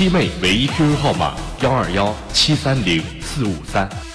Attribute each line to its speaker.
Speaker 1: 七妹唯一 qq 号码幺二幺七三零四五三。